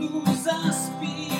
nous inspirer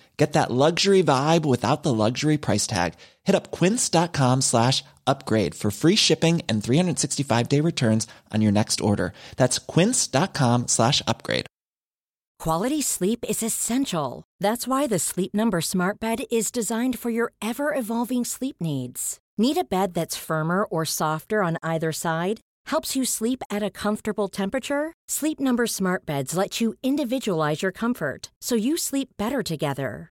Get that luxury vibe without the luxury price tag. Hit up quince.com slash upgrade for free shipping and 365 day returns on your next order. That's quince.com slash upgrade. Quality sleep is essential. That's why the Sleep Number Smart Bed is designed for your ever evolving sleep needs. Need a bed that's firmer or softer on either side? Helps you sleep at a comfortable temperature? Sleep Number Smart Beds let you individualize your comfort so you sleep better together.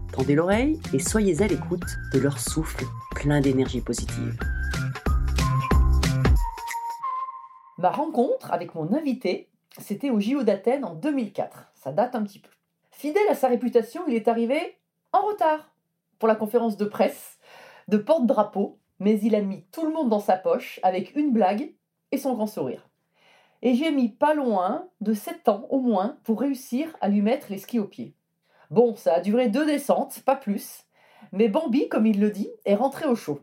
tendez l'oreille et soyez à l'écoute de leur souffle plein d'énergie positive. Ma rencontre avec mon invité, c'était au JO d'Athènes en 2004. Ça date un petit peu. Fidèle à sa réputation, il est arrivé en retard pour la conférence de presse de porte-drapeau, mais il a mis tout le monde dans sa poche avec une blague et son grand sourire. Et j'ai mis pas loin de 7 ans au moins pour réussir à lui mettre les skis aux pieds. Bon, ça a duré deux descentes, pas plus, mais Bambi, comme il le dit, est rentré au chaud.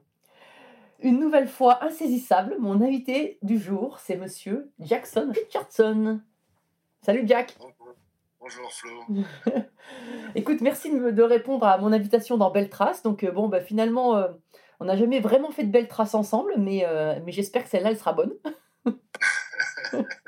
Une nouvelle fois insaisissable, mon invité du jour, c'est monsieur Jackson Richardson. Salut Jack. Bonjour Flo. Écoute, merci de, répondre à mon invitation dans Belle Trace. Donc euh, bon, bah, finalement, euh, on n'a jamais vraiment fait de Belle Trace ensemble, mais, euh, mais j'espère que celle-là, elle sera bonne.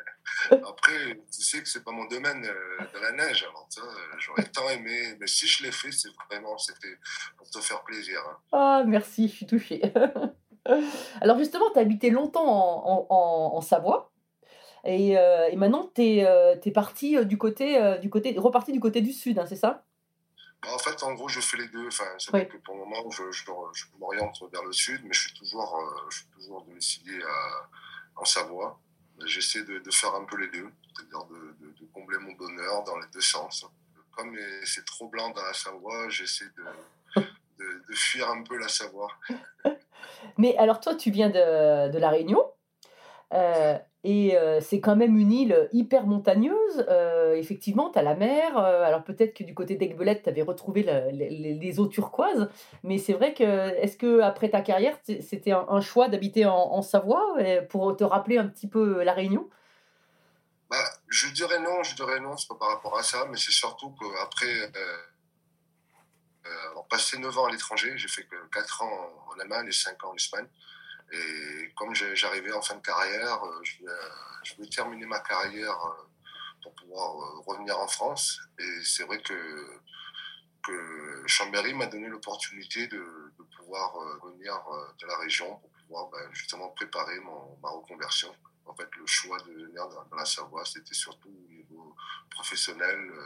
Après, tu sais que c'est pas mon domaine euh, de la neige. Alors, euh, j'aurais tant aimé, mais si je l'ai fait, c'est vraiment c'était pour te faire plaisir. hein. Ah, merci, je suis touchée. Alors justement, tu as habité longtemps en, en- en- Savoie. Et, euh, et maintenant, tu es, parti euh, du côté, euh, du côté, reparti du côté du sud, hein, c'est ça? Bah, En fait, en gros, je fais les deux. Enfin, c'est Oui. vrai que pour le moment, je, je, je m'oriente vers le sud, mais je suis toujours, euh, je suis toujours domicilié à- en Savoie. J'essaie de, de faire un peu les deux, c'est-à-dire de, de- de combler mon bonheur dans les deux sens. Comme c'est trop blanc dans la Savoie, j'essaie de, fuir un peu la Savoie. Mais alors toi, tu viens de, de La Réunion. euh, et euh, c'est quand même une île hyper montagneuse. euh, effectivement, tu as la mer. euh, alors peut-être que du côté d'Aigbelette, tu avais retrouvé les, eaux turquoises. Mais c'est vrai que, est-ce que après ta carrière, c'était un, choix d'habiter en, Savoie pour te rappeler un petit peu La Réunion? Bah, je dirais non, je dirais non, c'est pas par rapport à ça, mais c'est surtout qu'après avoir passé 9 ans à l'étranger, j'ai fait que 4 ans en Allemagne et 5 ans en Espagne. Et comme j'arrivais en fin de carrière, euh, je voulais, je voulais terminer ma carrière euh, pour pouvoir euh, revenir en France. Et c'est vrai que, Chambéry m'a donné l'opportunité de, pouvoir euh, venir euh, de la région pour pouvoir ben, justement préparer mon, ma reconversion. En fait, le choix de venir dans, la Savoie, c'était surtout au niveau professionnel euh,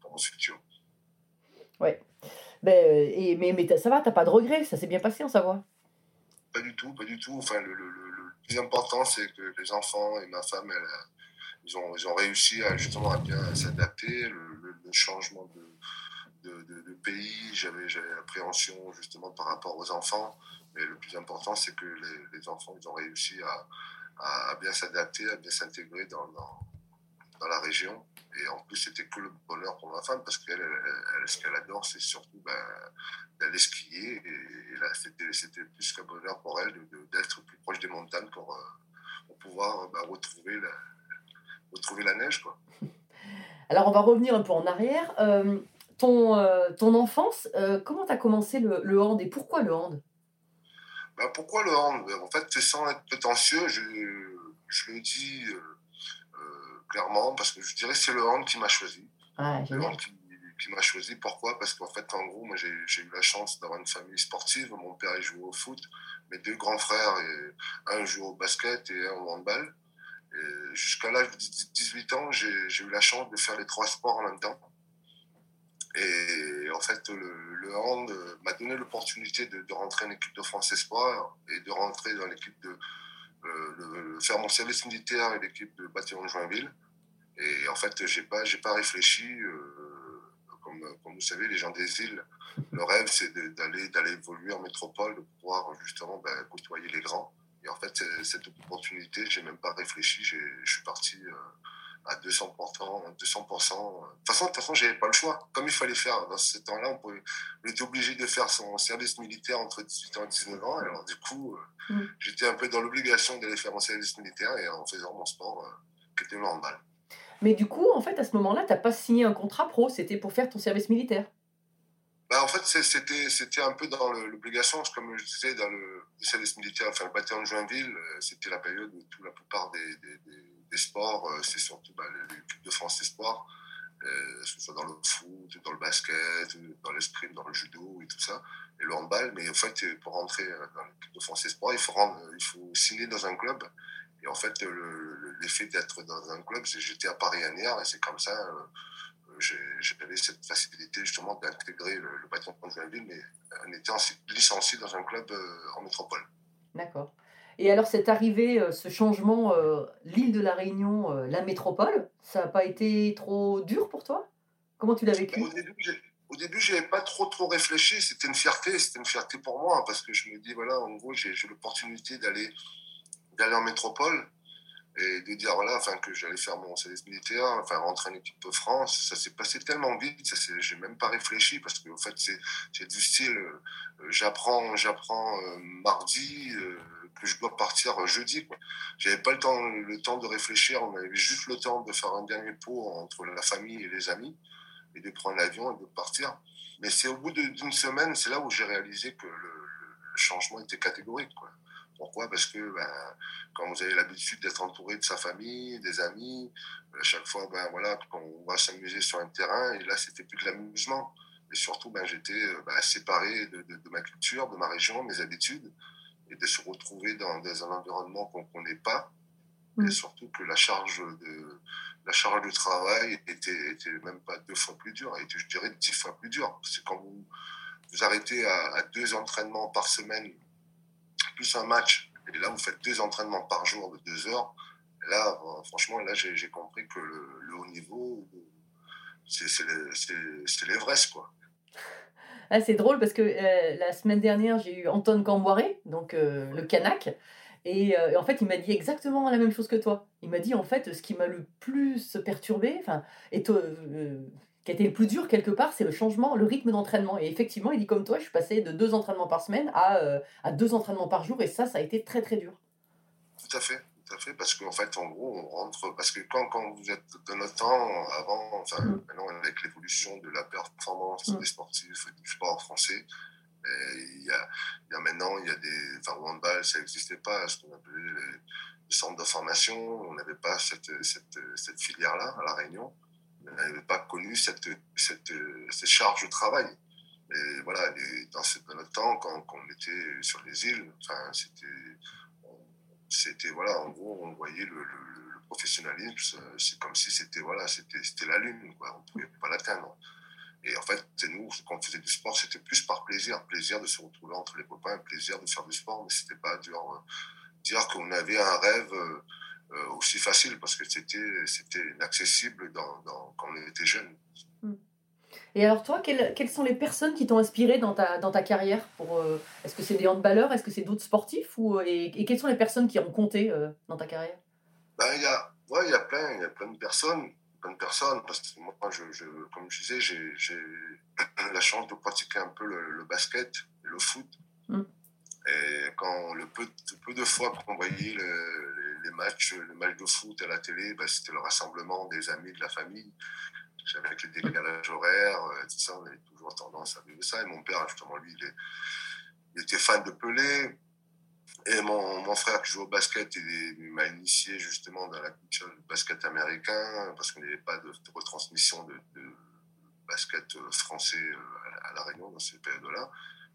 pour mon futur. Ouais. Ben, euh, mais, mais ça va, t'as pas de regrets, ça s'est bien passé en Savoie? Pas du tout, pas du tout. Enfin, le, le- le- plus important, c'est que les enfants et ma femme, elle, ils, ont, ils ont réussi à justement à bien s'adapter. Le, changement de, de, pays, j'avais l'appréhension justement par rapport aux enfants. Mais le plus important, c'est que les, les enfants, ils ont réussi à, à, bien s'adapter, à bien s'intégrer dans, dans la région. Et en plus, c'était que le bonheur pour ma femme parce qu'elle, elle- elle- ce qu'elle adore, c'est surtout ben, d'aller skier. Et, et là, c'était, plus qu'un bonheur pour elle d'être plus proche des montagnes pour, euh, pour pouvoir ben, retrouver, la, retrouver la neige. Quoi. Alors on va revenir un peu en arrière. Euh, ton, euh, ton enfance, euh, comment t'as commencé le, le hand et pourquoi le hand? Ben, pourquoi le hand? En fait, sans être prétentieux, je, je le dis clairement parce que je dirais que c'est le hand qui m'a choisi. Ah, Le hand qui, qui m'a choisi. Pourquoi? Parce qu'en fait, en gros, moi, j'ai eu la chance d'avoir une famille sportive. Mon père, il jouait au foot. Mes deux grands frères, et un joue au basket et un au handball. Jusqu'à l'âge de 18 ans, j'ai eu la chance de faire les trois sports en même temps. Et en fait, le, le hand m'a donné l'opportunité de, de rentrer en équipe de France Espoir et de rentrer dans l'équipe de euh, le- faire mon service militaire et l'équipe de bataillon de Joinville. Et en fait, j'ai pas, pas réfléchi. euh, comme, comme vous savez, les gens des îles, le rêve, c'est d'aller, évoluer en métropole, de pouvoir justement ben, côtoyer les grands. Et en fait, cette opportunité, j'ai même pas réfléchi. Je suis parti euh, à 200%. 200%. De toute façon, de toute façon, j'avais pas le choix. Comme il fallait faire dans ce temps-là, on, pouvait, on était obligé de faire son service militaire entre 18 ans et 19 ans. Alors du coup, euh, Mm. j'étais un peu dans l'obligation d'aller faire mon service militaire et en faisant mon sport, euh, qui était handball. Mais du coup, en fait, à ce moment-là, t'as pas signé un contrat pro, c'était pour faire ton service militaire. Bah, en fait, c'était, c'était un peu dans l'obligation, comme je disais, dans le, service militaire, enfin le bataillon de Joinville, euh, c'était la période où tout, la plupart des, des, des- des sports, euh, c'est surtout bah, l'équipe de France Espoir, euh, que ce soit dans le foot, dans le basket, dans l'escrime, dans le judo et tout ça, et le handball. Mais en fait, euh, pour rentrer dans l'équipe de France Espoir, il faut, signer dans un club. Et en fait, le- le- l'effet d'être dans un club, c'est j'étais à Paris-Anières, et c'est comme ça. euh, j'avais cette facilité justement d'intégrer le, le bâtiment de Joinville, mais en étant licencié dans un club en métropole. D'accord. Et alors, cette arrivée, euh, ce changement, euh, l'île de la Réunion, euh, la métropole, ça n'a pas été trop dur pour toi? Comment tu l'as vécu? Au début, début, j'avais pas trop trop réfléchi. C'était une fierté, c'était une fierté pour moi parce que je me dis voilà, en gros, j'ai l'opportunité d'aller en métropole et de dire voilà, enfin que j'allais faire mon service militaire, enfin rentrer en équipe de France. Ça s'est passé tellement vite, ça j'ai même pas réfléchi parce que fait c'est du style, j'apprends j'apprends mardi. Que je dois partir jeudi. quoi. J'avais pas le temps, le temps de réfléchir. On avait juste le temps de faire un dernier pot entre la famille et les amis et de prendre l'avion et de partir. Mais c'est au bout d'une semaine, c'est là où j'ai réalisé que le, changement était catégorique. Quoi. Pourquoi? Parce que ben, quand vous avez l'habitude d'être entouré de sa famille, des amis, à chaque fois, ben, voilà, quand on va s'amuser sur un terrain, et là, c'était plus de l'amusement. Et surtout, ben, j'étais euh, ben, séparé de- de ma culture, de ma région, mes habitudes, et de se retrouver dans, dans un environnement qu'on ne connaît pas. Mm. Et surtout que la charge de, la charge de travail était, était même pas deux fois plus dure, elle était, je dirais, dix fois plus dure. C'est quand vous vous arrêtez à, à deux entraînements par semaine, plus un match, et là, vous faites deux entraînements par jour de deux heures. Là, franchement, là, j'ai compris que le, le haut niveau, c'est l'Everest, quoi. Ah, c'est drôle parce que euh, la semaine dernière, j'ai eu Anton Camboiré, donc euh, le et euh, en fait, il m'a dit exactement la même chose que toi. Il m'a dit en fait, ce qui m'a le plus perturbé, enfin, et qui a été le plus dur quelque part, c'est le changement, le rythme d'entraînement. Et effectivement, il dit comme toi, je suis passé de deux entraînements par semaine à, à deux entraînements par jour, et ça, ça a été très très dur. Tout à fait, tout à fait, parce qu'en fait, en gros, on rentre, parce que quand, quand vous êtes dans notre temps, avant, enfin, Mm. maintenant, avec l'évolution de la performance Mm. des sportifs et du sport français, et il y a, il y a maintenant, il y a des, enfin, handball, ça n'existait pas, ce qu'on appelait les, centres de formation, on n'avait pas cette, cette, cette filière-là à La Réunion, on n'avait pas connu cette, cette, cette charge de travail. Mais voilà, dans, ce, dans notre temps, quand, quand on était sur les îles, enfin, c'était, c'était voilà, en gros, on voyait le, le- professionnalisme, c'est comme si c'était voilà, c'était, c'était la lune, quoi. On pouvait pas l'atteindre. Et en fait, nous, quand on faisait du sport, c'était plus par plaisir, plaisir de se retrouver entre les copains, plaisir de faire du sport, mais c'était pas dire, euh, dire qu'on avait un rêve euh, euh, aussi facile parce que c'était, c'était inaccessible dans- quand on était jeune. Et alors toi, quelles, quelles sont les personnes qui t'ont inspiré dans ta, dans ta carrière pour, euh, Est-ce que c'est des handballeurs Est-ce que c'est d'autres sportifs ou, euh, et, et quelles sont les personnes qui ont compté euh, dans ta carrière? Ben, il y a, ouais, il y a plein, il y a plein de personnes, plein de personnes, parce que moi, je, je, comme je disais, j'ai, j'ai la chance de pratiquer un peu le, le basket, et le foot. Mm. Et quand le peu, peu de fois qu'on voyait le- les, les matchs, le match de foot à la télé, ben, c'était le rassemblement des amis, de la famille. Avec les décalages horaires, euh, tout ça, on avait toujours tendance à vivre ça. Et mon père, justement, lui, il, était fan de Pelé. Et mon, mon frère qui joue au basket, il, m'a initié justement dans la culture du basket américain, parce qu'il n'y avait pas de, retransmission de, basket euh, français euh, à, la- Réunion dans ces périodes-là.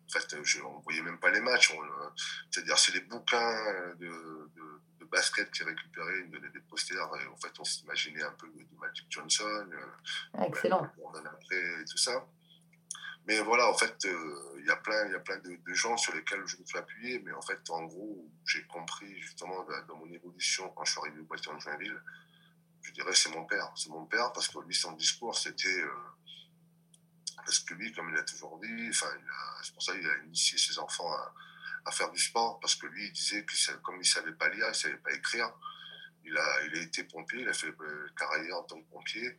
En fait, on ne voyait même pas les matchs. C'est-à-dire, c'est les bouquins de basket qui récupéraient, ils me donnaient des posters. Et en fait, on s'imaginait un peu de, Magic Johnson. euh, Ah, Excellent. Ouais, on en a après et tout ça. Mais voilà, en fait, euh, il y a plein, il y a plein de, de gens sur lesquels je me suis appuyé. Mais en fait, en gros, j'ai compris justement dans, mon évolution quand je suis arrivé au bâtiment de Joinville, je dirais c'est mon père. C'est mon père parce que lui, son discours, c'était. euh, parce que lui, comme il a toujours dit, enfin, il c'est pour ça qu'il a initié ses enfants à, à faire du sport, parce que lui, il disait que comme il savait pas lire, il savait pas écrire, il a, il a été pompier, il a fait euh, carrière en tant que pompier,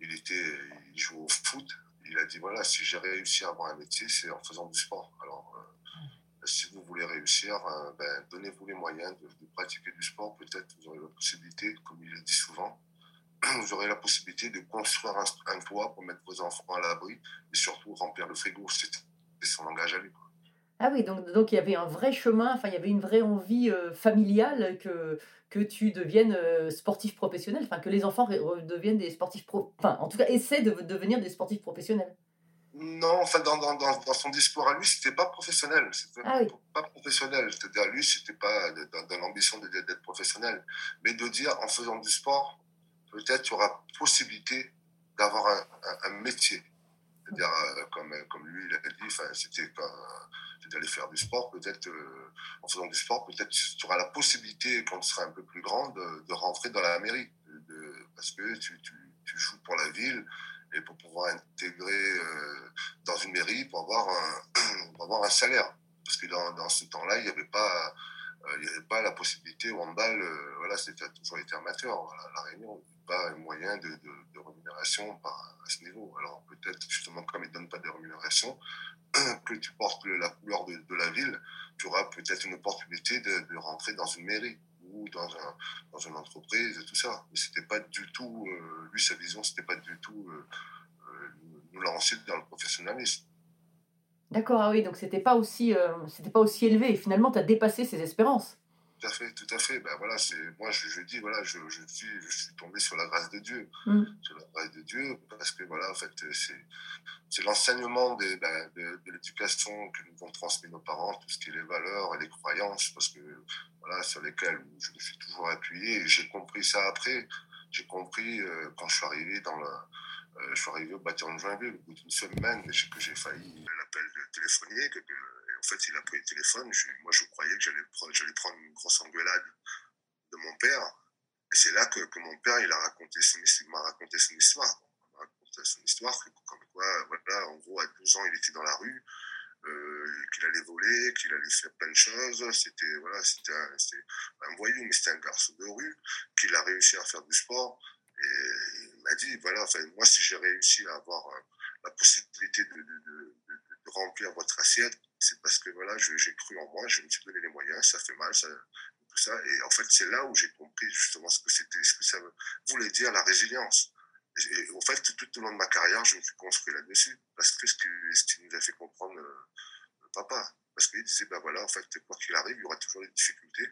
il était, il joue au foot, il a dit voilà, si j'ai réussi à avoir un métier, c'est en faisant du sport. Alors, euh, si vous voulez réussir, euh, ben, donnez-vous les moyens de, de pratiquer du sport. Peut-être vous aurez la possibilité, comme il le dit souvent, vous aurez la possibilité de construire un, un toit pour mettre vos enfants à l'abri et surtout remplir le frigo. C'était son langage à lui. quoi. Ah oui, donc, donc il y avait un vrai chemin, enfin il y avait une vraie envie euh, familiale que, que tu deviennes euh, sportif professionnel, enfin que les enfants deviennent des sportifs pro, enfin en tout cas essaient de devenir des sportifs professionnels. Non, enfin, dans, dans, dans, dans son discours à lui, c'était pas professionnel. C'était Ah oui. pas professionnel. C'est-à-dire, lui, c'était pas dans, dans l'ambition de- d'être professionnel. Mais de dire, en faisant du sport, peut-être tu auras possibilité d'avoir un, un, un métier. C'est-à-dire, euh, comme, comme lui, il a dit, enfin, c'était d'aller faire du sport. Peut-être, euh, en faisant du sport, peut-être tu auras la possibilité, quand tu seras un peu plus grand, de, rentrer dans la mairie. Parce que tu, tu, joues pour la ville et pour pouvoir intégrer euh, dans une mairie pour avoir un, pour avoir un salaire. Parce que dans, dans ce temps-là, il n'y avait pas, euh, avait pas la possibilité au handball, euh, voilà, c'était toujours été amateur. Voilà, la Réunion, pas un moyen de, rémunération à ce niveau. Alors peut-être justement comme ils ne donnent pas de rémunération, que tu portes la couleur de, la ville, tu auras peut-être une opportunité de, rentrer dans une mairie ou dans, un, dans une entreprise et tout ça. Mais c'était pas du tout, euh, lui sa vision, c'était pas du tout euh, euh, nous lancer dans le professionnalisme. D'accord, ah oui, donc c'était pas aussi, pas aussi élevé. Finalement, tu as dépassé ses espérances. Tout à fait, tout à fait. Ben voilà, c'est moi je, je dis voilà, je, je suis je suis tombé sur la grâce de Dieu, Mm. sur la grâce de Dieu parce que voilà en fait c'est c'est l'enseignement ben, de, de l'éducation que nous ont transmis nos parents, tout ce qui est les valeurs et les croyances parce que voilà sur lesquelles je me suis toujours appuyé et j'ai compris ça après. J'ai compris euh, quand je suis arrivé dans le euh, je suis arrivé au bâtiment de Joinville au bout d'une semaine j'ai- que j'ai failli l'appel téléphonique que, et en fait il a pris le téléphone. Moi je croyais que j'allais pre- j'allais prendre une grosse engueulade de mon père. Et c'est là que, mon père il m'a raconté son histoire. Il m'a raconté son histoire comme quoi voilà en gros à 12 ans il était dans la rue euh, qu'il allait voler qu'il allait faire plein de choses. C'était voilà un, un voyou mais c'était un garçon de rue qu'il a réussi à faire du sport. Et il m'a dit, voilà, moi, si j'ai réussi à avoir euh, la possibilité de remplir votre assiette, c'est parce que voilà, j'ai cru en moi, je me suis donné les moyens, ça fait mal, ça, tout ça. Et en fait, c'est là où j'ai compris justement ce que c'était, ce que ça voulait dire la résilience. Et, en fait, tout au long de ma carrière, je me suis construit là-dessus. Parce que ce qui, ce qui nous a fait comprendre euh, papa. Parce qu'il disait, ben voilà, en fait, quoi qu'il arrive, il y aura toujours des difficultés.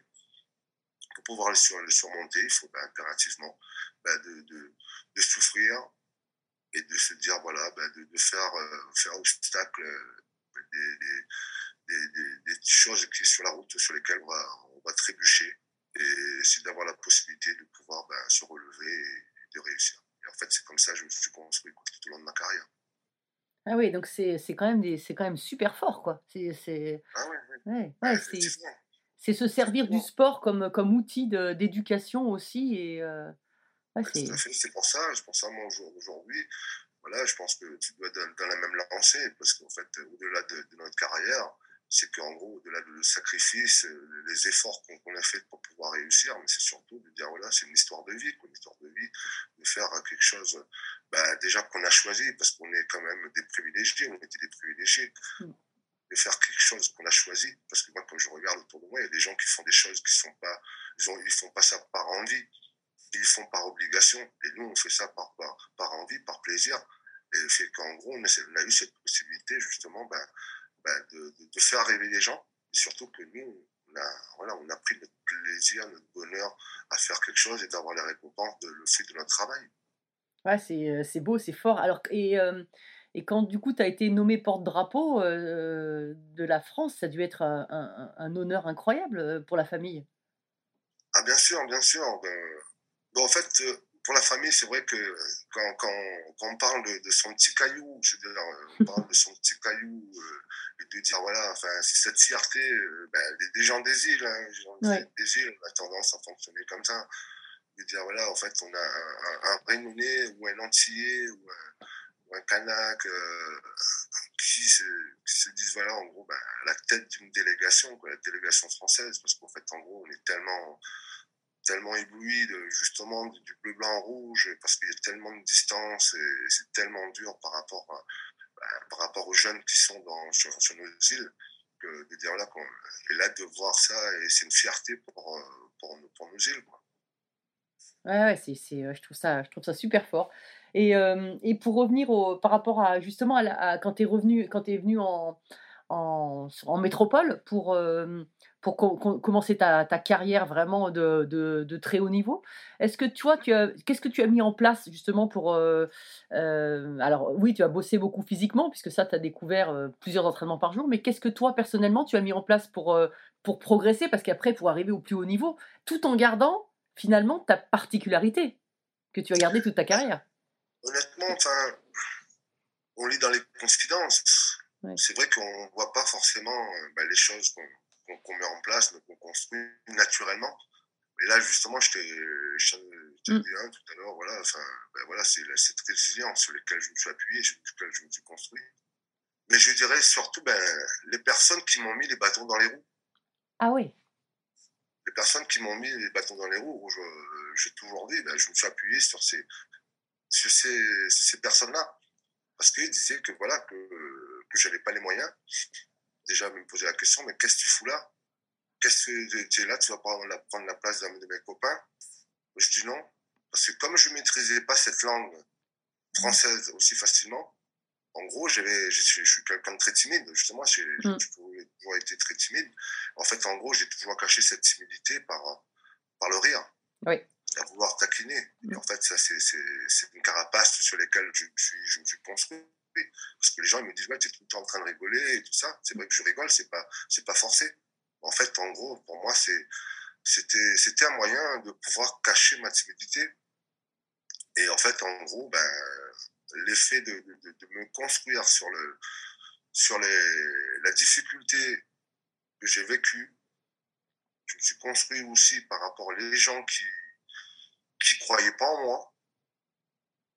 Pour pouvoir le, sur- le surmonter, il faut ben, impérativement ben, de, souffrir, et de se dire, voilà, de, de faire, euh, faire obstacle euh, des, des, des, choses qui sur la route sur lesquelles on va, on va trébucher et c'est d'avoir la possibilité de pouvoir ben, se relever et de réussir. Et en fait, c'est comme ça que je me suis construit tout au long de ma carrière. Ah oui, donc c'est quand même des quand même super fort quoi. C'est Ah oui, ouais, ouais, se servir du sport comme comme outil d'éducation aussi et euh, ouais, c'est pour ça, c'est pour ça, moi, aujourd- aujourd'hui, voilà, je pense que tu dois être dans, dans la même lancée, parce qu'en fait, au-delà de, de notre carrière, c'est qu'en gros, au-delà du sacrifice, euh, les efforts qu'on a fait pour pouvoir réussir, mais c'est surtout de dire, voilà, c'est une histoire de vie, quoi, une histoire de vie, de faire quelque chose, bah, déjà qu'on a choisi, parce qu'on est quand même des privilégiés, on était des privilégiés, Mm. de faire quelque chose qu'on a choisi, parce que moi, quand je regarde autour de moi, il y a des gens qui font des choses qui sont pas, ils, ont, ils font pas ça par envie, ils font par obligation, et nous, on fait ça par, par, par envie, par plaisir, et fait qu'en gros, on, essaie- on a eu cette possibilité, justement, ben, ben, de, de, de faire rêver les gens, et surtout que nous, on a, voilà, on a pris notre plaisir, notre bonheur à faire quelque chose et d'avoir les récompenses de le fait de notre travail. ouais, c'est euh, c'est beau, c'est fort. Alors et euh, et quand du coup tu as été nommé porte-drapeau euh, de la France, ça a dû être un, un- un honneur incroyable pour la famille. Ah, bien sûr, bien sûr. Ben, bon, en fait, euh, pour la famille, c'est vrai que euh, quand, quand, quand on parle de, de son petit caillou, je veux dire, euh, on parle de son petit caillou, euh, et de dire, voilà, enfin, c'est cette fierté, euh, ben, des, des gens des îles, hein, les gens des- Ouais. des îles, on a tendance à fonctionner comme ça. De dire, voilà, en fait, on a un, un, Réunionnais ou un Antillais ou un, ou un euh, qui, se, qui se disent, voilà, en gros, ben, à la tête d'une délégation, quoi, la délégation française, parce qu'en fait, en gros, on est tellement tellement ébloui de, justement du bleu blanc rouge parce qu'il y a tellement de distance et c'est tellement dur par rapport bah, par rapport aux jeunes qui sont dans sur, nos îles que de dire là qu'on et là de voir ça et c'est une fierté pour euh, pour, pour nos îles quoi. Ouais, ouais, c'est, je trouve ça, je trouve ça super fort. Et, euh, et pour revenir au, par rapport à justement à, quand tu es revenu, quand tu venu en, en, métropole pour, euh, pour co- co- commencer ta, ta carrière vraiment de, de, très haut niveau, est-ce que tu vois, qu'est-ce que tu as mis en place justement pour. euh, euh, alors, oui, tu as bossé beaucoup physiquement, puisque ça, tu as découvert plusieurs entraînements par jour, mais qu'est-ce que toi, personnellement, tu as mis en place pour, pour progresser? Parce qu'après, pour arriver au plus haut niveau, tout en gardant finalement ta particularité que tu as gardée toute ta carrière. Honnêtement, on lit dans les confidences. Ouais. C'est vrai qu'on voit pas forcément euh, bah, les choses qu'on met en place, qu'on construit naturellement. Et là, justement, je t'ai Mm. dit hein, tout à l'heure, voilà, enfin, ben voilà, c'est cette résilience sur laquelle je me suis appuyé, sur laquelle je me suis construit. Mais je dirais surtout ben, les personnes qui m'ont mis les bâtons dans les roues. Ah oui. Les personnes qui m'ont mis les bâtons dans les roues, j'ai toujours dit, ben, je me suis appuyé sur ces, sur ces, sur ces personnes-là. Parce qu'ils disaient que voilà, que, que j'avais pas les moyens. Déjà, me poser la question, mais qu'est-ce que tu fous là? Qu'est-ce que tu es là? Tu vas prendre la, prendre la place d'un de mes copains? Je dis non. Parce que comme je maîtrisais pas cette langue française aussi facilement, en gros, je, suis- je suis quelqu'un de très timide. Justement, j'ai Mm. toujours, été très timide. En fait, en gros, j'ai toujours caché cette timidité par, par le rire. Oui. À vouloir taquiner. Et Mm. en fait, ça, c'est, une carapace sur laquelle je suis, je me suis construit. Parce que les gens, ils me disent, tu es tout le temps en train de rigoler et tout ça. C'est vrai que je rigole, c'est pas, pas forcé. En fait, en gros, pour moi, c'était, un moyen de pouvoir cacher ma timidité. Et en fait, en gros, ben, l'effet de, de, me construire sur le, sur les, la difficulté que j'ai vécue, je me suis construit aussi par rapport aux gens qui, qui croyaient pas en moi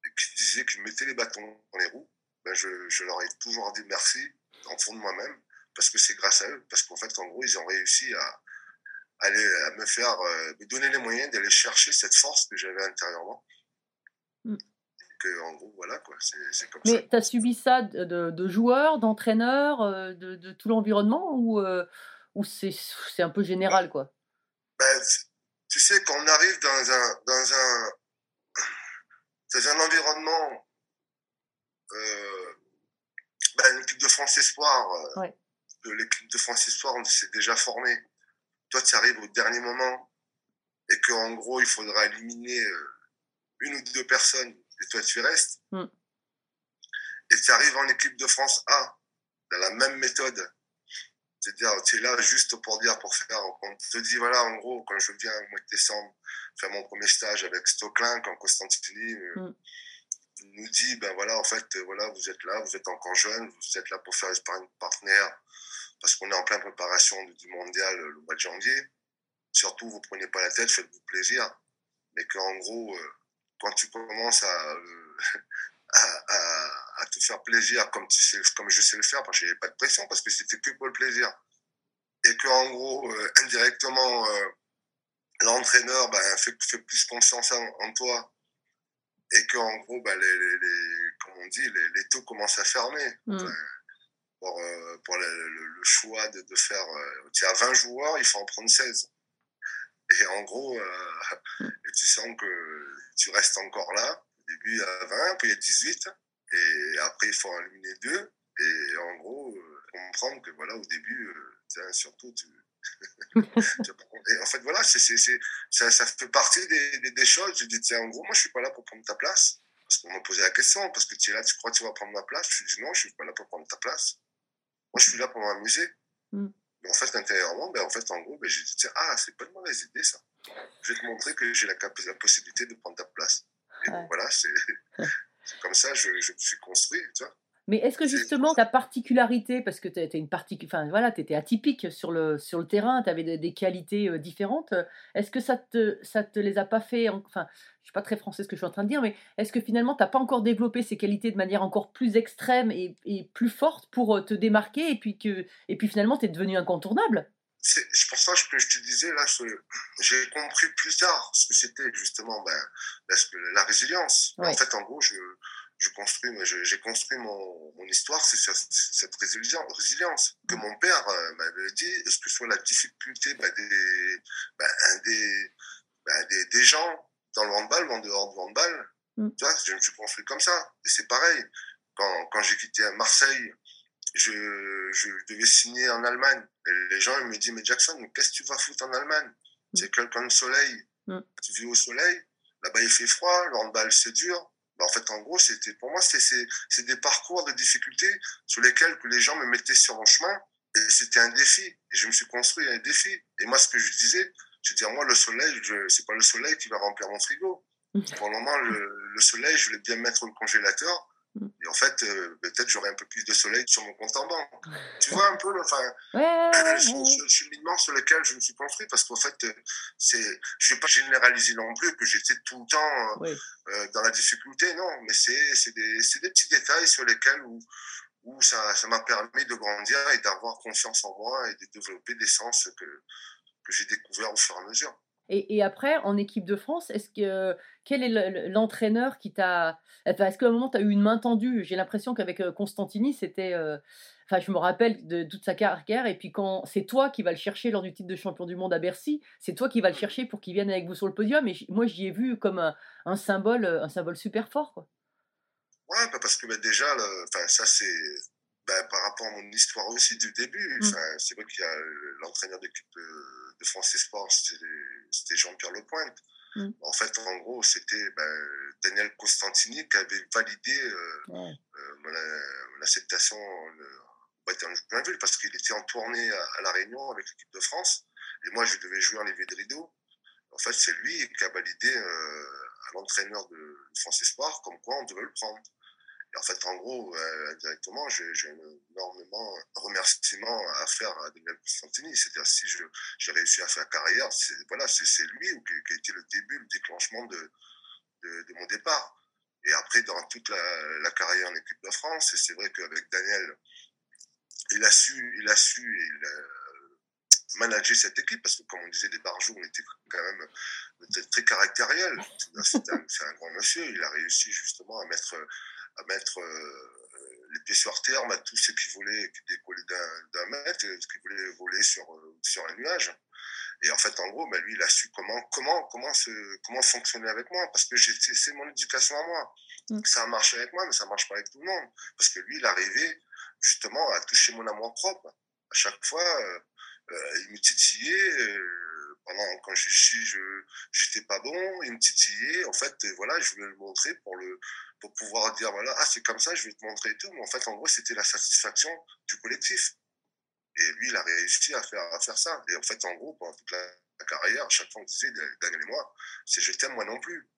et qui disaient qu'ils mettaient les bâtons dans les roues. Ben, je, je leur ai toujours dit merci en fond de moi-même parce que c'est grâce à eux. Parce qu'en fait, en gros, ils ont réussi à, aller, à me faire, euh, me donner les moyens d'aller chercher cette force que j'avais intérieurement. Mm. Que, en gros, voilà, quoi, c'est comme ça. Mais tu as subi ça de, de- de joueurs, d'entraîneurs, euh, de, de tout l'environnement ou, euh, ou c'est un peu général quoi? Ben, tu- tu sais, quand on arrive dans un, dans un, dans un environnement, euh, ben, l'équipe de France Espoir, euh, Ouais. l'équipe de France Espoir, on s'est déjà formé. Toi, tu arrives au dernier moment et qu'en gros, il faudra éliminer euh, une ou deux personnes et toi, tu restes. Mm. et tu arrives en équipe de France A, dans la même méthode. C'est-à-dire, tu es là juste pour dire, pour faire, on te dit, voilà, en gros, quand je viens au mois de décembre faire mon premier stage avec Stocklin, quand Constantini euh, Mm. Nous dit, ben voilà, en fait, euh, voilà, vous êtes là, vous êtes encore jeune, vous êtes là pour faire une partenaire, parce qu'on est en pleine préparation du- mondial euh, le mois de janvier. Surtout, vous prenez pas la tête, faites-vous plaisir. Mais qu'en gros, euh, quand tu commences à, à, te faire plaisir comme, tu sais, comme je sais le faire, parce que j'avais pas de pression, parce que c'était que pour le plaisir. Et qu'en gros, indirectement, l'entraîneur ben, fait, plus confiance en toi. Et qu'en gros, ben, les, les, les- comme on dit, les, les taux commencent à fermer Mm. Enfin, pour, euh, pour le, le- le choix de, de faire. Euh, tu as 20 joueurs, il faut en prendre 16. Et en gros, euh, et tu sens que tu restes encore là. Au début, il y a 20, puis il y a 18. Et après, il faut en éliminer deux. Et en gros, comprendre que voilà, au début, surtout, tu. Et en fait, voilà, c'est, c'est, c'est, ça, ça fait partie des, des, des choses. Je dis, tiens, en gros, moi, je suis pas là pour prendre ta place. Parce qu'on m'a posé la question, parce que tu es là, tu crois que tu vas prendre ma place? Je dis, non, je suis pas là pour prendre ta place. Moi, je suis là pour m'amuser. Mm. Mais en fait, intérieurement, ben, en fait, en gros, ben, j'ai dit, tiens, ah, c'est pas une mauvaise idée, ça. Je vais te montrer que j'ai la, possibilité de prendre ta place. Et Ouais. voilà, c'est, c'est comme ça, je, je me suis construit, tu vois. Mais est-ce que justement ta particularité, parce que tu étais une partie, enfin voilà, étais atypique sur le, sur le terrain, tu avais des, des qualités euh, différentes, est-ce que ça te, ça te les a pas fait, en- enfin, je suis pas très français ce que je suis en train de dire, mais est-ce que finalement t'as pas encore développé ces qualités de manière encore plus extrême et, et plus forte pour euh, te démarquer et puis que, et puis finalement t'es devenu incontournable? C'est pour ça que je te disais là, j'ai compris plus tard ce que c'était justement ben, la, la résilience. Ouais. En fait, en gros, je, je construis, j'ai construit mon, mon histoire, c'est cette résilience, que mon père euh, m'avait dit. Est-ce que soit la difficulté des, ben, un des, ben, des, des gens dans le handball ou en dehors du handball, Mm. tu vois, je me suis construit comme ça. Et c'est pareil. Quand, quand j'ai quitté Marseille, je, je devais signer en Allemagne. Et les gens ils me disent, mais Jackson, qu'est-ce que tu vas foutre en Allemagne? C'est quelqu'un de soleil. Mm. Tu vis au soleil. Là-bas, il fait froid. Le handball, c'est dur. Bah, en fait, en gros, c'était pour moi, c'est c'est- c'est des parcours de difficultés sur lesquels que les gens me mettaient sur mon chemin. Et c'était un défi. Et je me suis construit un défi. Et moi, ce que je disais, je dis, moi, le soleil, je- c'est pas le soleil qui va remplir mon frigo. Pour le moment, le, le soleil, je voulais bien mettre au congélateur. Mm. Et en fait, euh, peut-être j'aurai un peu plus de soleil sur mon compte en banque. Tu vois un peu, le- enfin, Ouais, ouais, ouais, cheminement sur lequel je me suis construit, parce qu'en fait, euh, c'est, je vais pas généraliser non plus que j'étais tout le temps euh, euh, dans la difficulté, non, mais c'est, c'est des, c'est des petits détails sur lesquels où, où ça, ça m'a permis de grandir et d'avoir confiance en moi et de développer des sens que, que j'ai découverts au fur et à mesure. Et, et après, en équipe de France, est-ce que quel est le- le- l'entraîneur qui t'a. Enfin, est-ce qu'à un moment, tu as eu une main tendue? J'ai l'impression qu'avec euh, Constantini, c'était. euh, Enfin, je me rappelle de toute sa carrière, et puis quand c'est toi qui vas le chercher lors du titre de champion du monde à Bercy, c'est toi qui vas le chercher pour qu'il vienne avec vous sur le podium. Et moi, j'y ai vu comme un, un symbole, euh, un symbole super fort. Quoi. Ouais, bah, parce que bah, déjà, le- enfin, ça c'est bah, par rapport à mon histoire aussi du début. Mm. Enfin, C'est vrai qu'il y a l'entraîneur d'équipe de, France Espoir, c'était Jean-Pierre Lepointe. Mm. En fait, en gros, c'était bah, Daniel Costantini qui avait validé euh, Ouais. euh, mon, acceptation au Bayern Joinville parce qu'il était en tournée à, à La Réunion avec l'équipe de France. Et moi, je devais jouer en lévé de rideau. En fait, c'est lui qui a validé euh, à l'entraîneur de France Espoir comme quoi on devait le prendre. En fait, en gros, euh, indirectement, j'ai énormément de remerciements à faire à Daniel Costantini. C'est-à-dire, si j'ai réussi à faire carrière, c'est voilà, lui qui, a été le début, le déclenchement de, mon départ. Et après, dans toute la, carrière en équipe de France, et c'est vrai qu'avec Daniel, il a su, il a su il a managé cette équipe parce que, comme on disait, les barjots, on était quand même était très caractériel. C'est un grand monsieur. Il a réussi justement à mettre, à mettre euh, les pieds sur terre à tous ceux qui voulaient, qui décollaient d'un mètre, qui voulaient voler sur, euh, sur un nuage. Et en fait, en gros, ben, lui, il a su comment, comment, comment, se, comment fonctionner avec moi, parce que c'est mon éducation à moi. Mm. Ça a marché avec moi, mais ça marche pas avec tout le monde. Parce que lui, il arrivait justement à toucher mon amour propre. À chaque fois, euh, euh, il me titillait. euh, pendant quand je suis, je j'étais pas bon, il me titillait. En fait, voilà, je voulais le montrer pour le pour pouvoir dire voilà, ah, c'est comme ça, je vais te montrer et tout. Mais en fait, en gros, c'était la satisfaction du collectif. Et lui, il a réussi à faire, à faire ça. Et en fait, en gros, pendant toute la, la carrière, chaque fois, on disait, Daniel et moi, c'est je t'aime, moi non plus.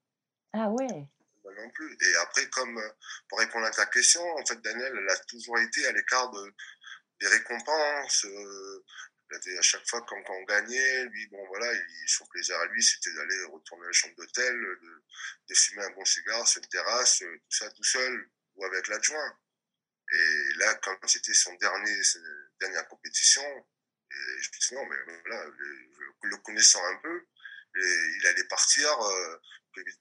Ah ouais. Moi non plus. Et après, comme euh, pour répondre à ta question, en fait, Daniel, elle a toujours été à l'écart de, des récompenses. euh, à chaque fois quand, on gagnait, lui, bon voilà, il, son plaisir à lui, c'était d'aller retourner à la chambre d'hôtel, de, fumer un bon cigare sur une terrasse, euh, tout ça tout seul ou avec l'adjoint. Et là, quand c'était son dernier, sa dernière compétition, je me dis non, mais voilà, le, connaissant un peu, il allait partir euh, plus vite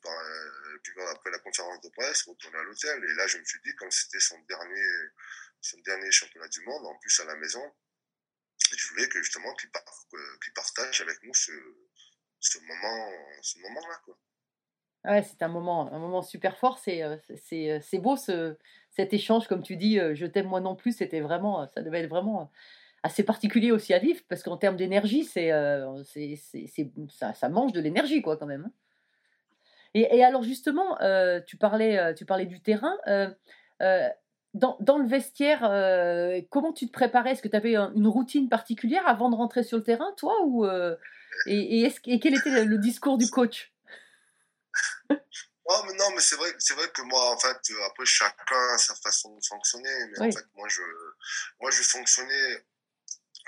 après la conférence de presse, retourner à l'hôtel. Et là, je me suis dit, comme c'était son dernier, son dernier championnat du monde, en plus à la maison, je voulais que justement qu'il par- avec nous ce, ce moment, ce moment-là, quoi. Ouais, c'est un moment, un moment super fort. C'est, euh, euh, beau ce, cet échange, comme tu dis, euh, je t'aime moi non plus. C'était vraiment, ça devait être vraiment assez particulier aussi à vivre, parce qu'en termes d'énergie, c'est, ça, ça mange de l'énergie, quoi, quand même. hein. Et, et alors justement, tu parlais, tu parlais du terrain. Dans, dans le vestiaire, euh, comment tu te préparais? Est-ce que tu avais un- une routine particulière avant de rentrer sur le terrain, toi ou, euh, et, et, est-ce, et quel était le, discours du coach? Oh, mais non, mais c'est vrai, c'est vrai que moi, en fait, euh, après, chacun a sa façon de fonctionner. Mais Oui. en fait, moi, je, moi, je fonctionnais,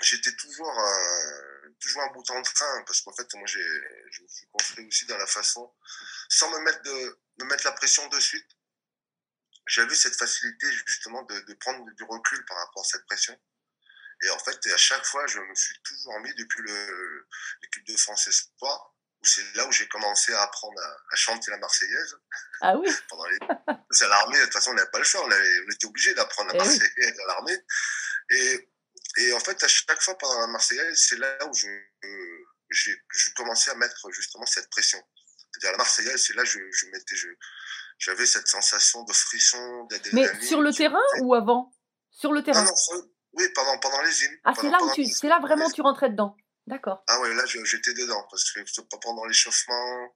j'étais toujours un, toujours un bout en train, parce qu'en fait, moi, j'ai, je me suis construit aussi dans la façon, sans me mettre de, me mettre la pression de suite. J'avais cette facilité, justement, de, de prendre du recul par rapport à cette pression. Et en fait, à chaque fois, je me suis toujours mis depuis l'équipe de France Espoir, où c'est là où j'ai commencé à apprendre à, à chanter la Marseillaise Ah oui pendant les... C'est à l'armée, de toute façon, on n'avait pas le choix, on, avait- on était obligé d'apprendre la Eh oui. Marseillaise à l'armée. Et, et en fait, à chaque fois pendant la Marseillaise, c'est là où je, euh, j'ai, je commençais à mettre justement cette pression. C'est-à-dire la Marseillaise, c'est là que je, je mettais, je, j'avais cette sensation de frisson, Mais d'adrénaline. sur le terrain ou avant? Sur le terrain? Non, oui, pendant, pendant les hymnes. Ah, c'est là où tu, c'est là vraiment tu rentrais dedans. D'accord. Ah ouais, là j'étais dedans parce que pendant l'échauffement,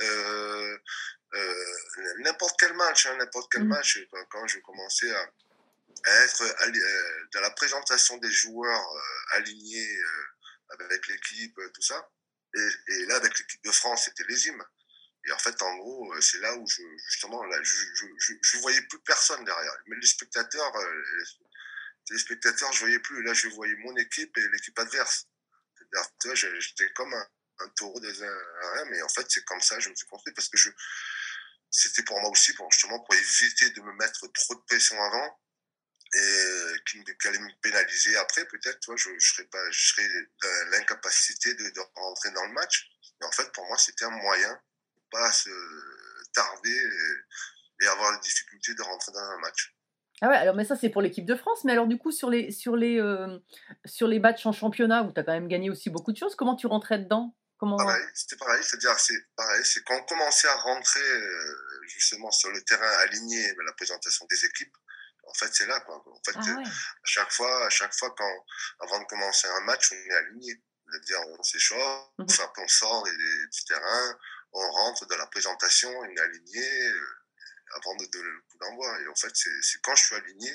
euh, euh, n'importe quel match, hein, n'importe quel Mhm. match. Quand, quand je commençais à, à être euh, dans la présentation des joueurs euh, alignés euh, avec l'équipe, euh, tout ça. Et, et là avec l'équipe de France, c'était les hymnes. Et en fait, en gros, euh, c'est là où je, justement, là, je, je, je, voyais plus personne derrière. Mais les spectateurs, euh, les, spectateurs, je voyais plus. Là, je voyais mon équipe et l'équipe adverse. J'ai- j'étais comme un, un taureau dans un harem, mais en fait, c'est comme ça je me suis construit parce que je, c'était pour moi aussi, pour, justement, pour éviter de me mettre trop de pression avant et qui, allait me pénaliser après, peut-être, je, serais pas, je serais l'incapacité de, rentrer dans le match. Mais en fait, pour moi, c'était un moyen pas se tarder et, et avoir la difficulté de rentrer dans un match. Ah ouais, alors mais ça c'est pour l'équipe de France, mais alors du coup sur les sur les euh, sur les matchs en championnat où tu as quand même gagné aussi beaucoup de choses, comment tu rentrais dedans? Comment Pareil, c'était pareil, c'est-à-dire c'est pareil, c'est quand on commençait à rentrer euh, justement sur le terrain aligné la présentation des équipes, en fait c'est là quoi. En fait, Ah euh, ouais. à chaque fois, à chaque fois quand avant de commencer un match, on est aligné, c'est-à-dire on s'échauffe, après on sort du terrain, on rentre dans la présentation, on est aligné euh, avant de donner le coup d'envoi. Et en fait c'est quand je suis aligné,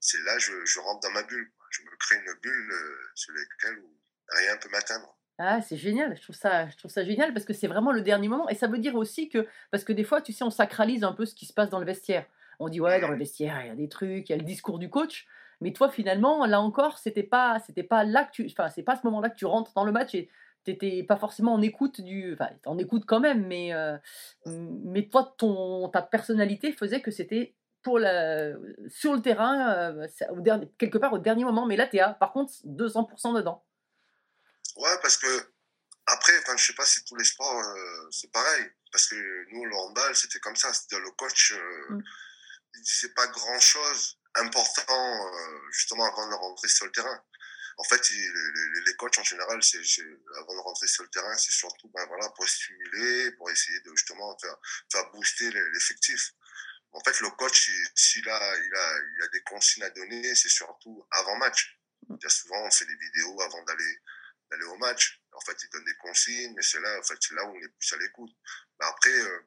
c'est là je, je rentre dans ma bulle. quoi. Je me crée une bulle euh, sur laquelle rien peut m'atteindre. Ah, c'est génial, je trouve ça, je trouve ça génial parce que c'est vraiment le dernier moment. Et ça veut dire aussi que, parce que des fois, tu sais, on sacralise un peu ce qui se passe dans le vestiaire. On dit, ouais, dans le vestiaire, il y a des trucs, il y a le discours du coach. Mais toi, finalement, là encore, c'était pas, c'était pas là que tu, enfin, c'est pas à ce moment-là que tu rentres dans le match et t'étais pas forcément en écoute du, enfin, en écoute quand même, mais, euh, mais toi, ton, ta personnalité faisait que c'était pour la, sur le terrain, euh, ça- au dernier, quelque part au dernier moment. Mais là, t'es à, par contre, 200% dedans. Ouais, parce que après, enfin, je sais pas si tous les sports euh, c'est pareil, parce que nous le handball c'était comme ça, c'était le coach, Mm. il disait pas grand chose important justement avant de rentrer sur le terrain. En fait, il- les, les- coachs en général, c'est- avant de rentrer sur le terrain, c'est surtout ben voilà pour stimuler, pour essayer de justement faire faire booster l'effectif. En fait, le coach, il- s'il a, il a, il a des consignes à donner, c'est surtout avant match. A souvent, on fait des vidéos avant d'aller d'aller au match. En fait, il donne des consignes, mais c'est là, en fait, là où on est plus à l'écoute. Mais après, euh,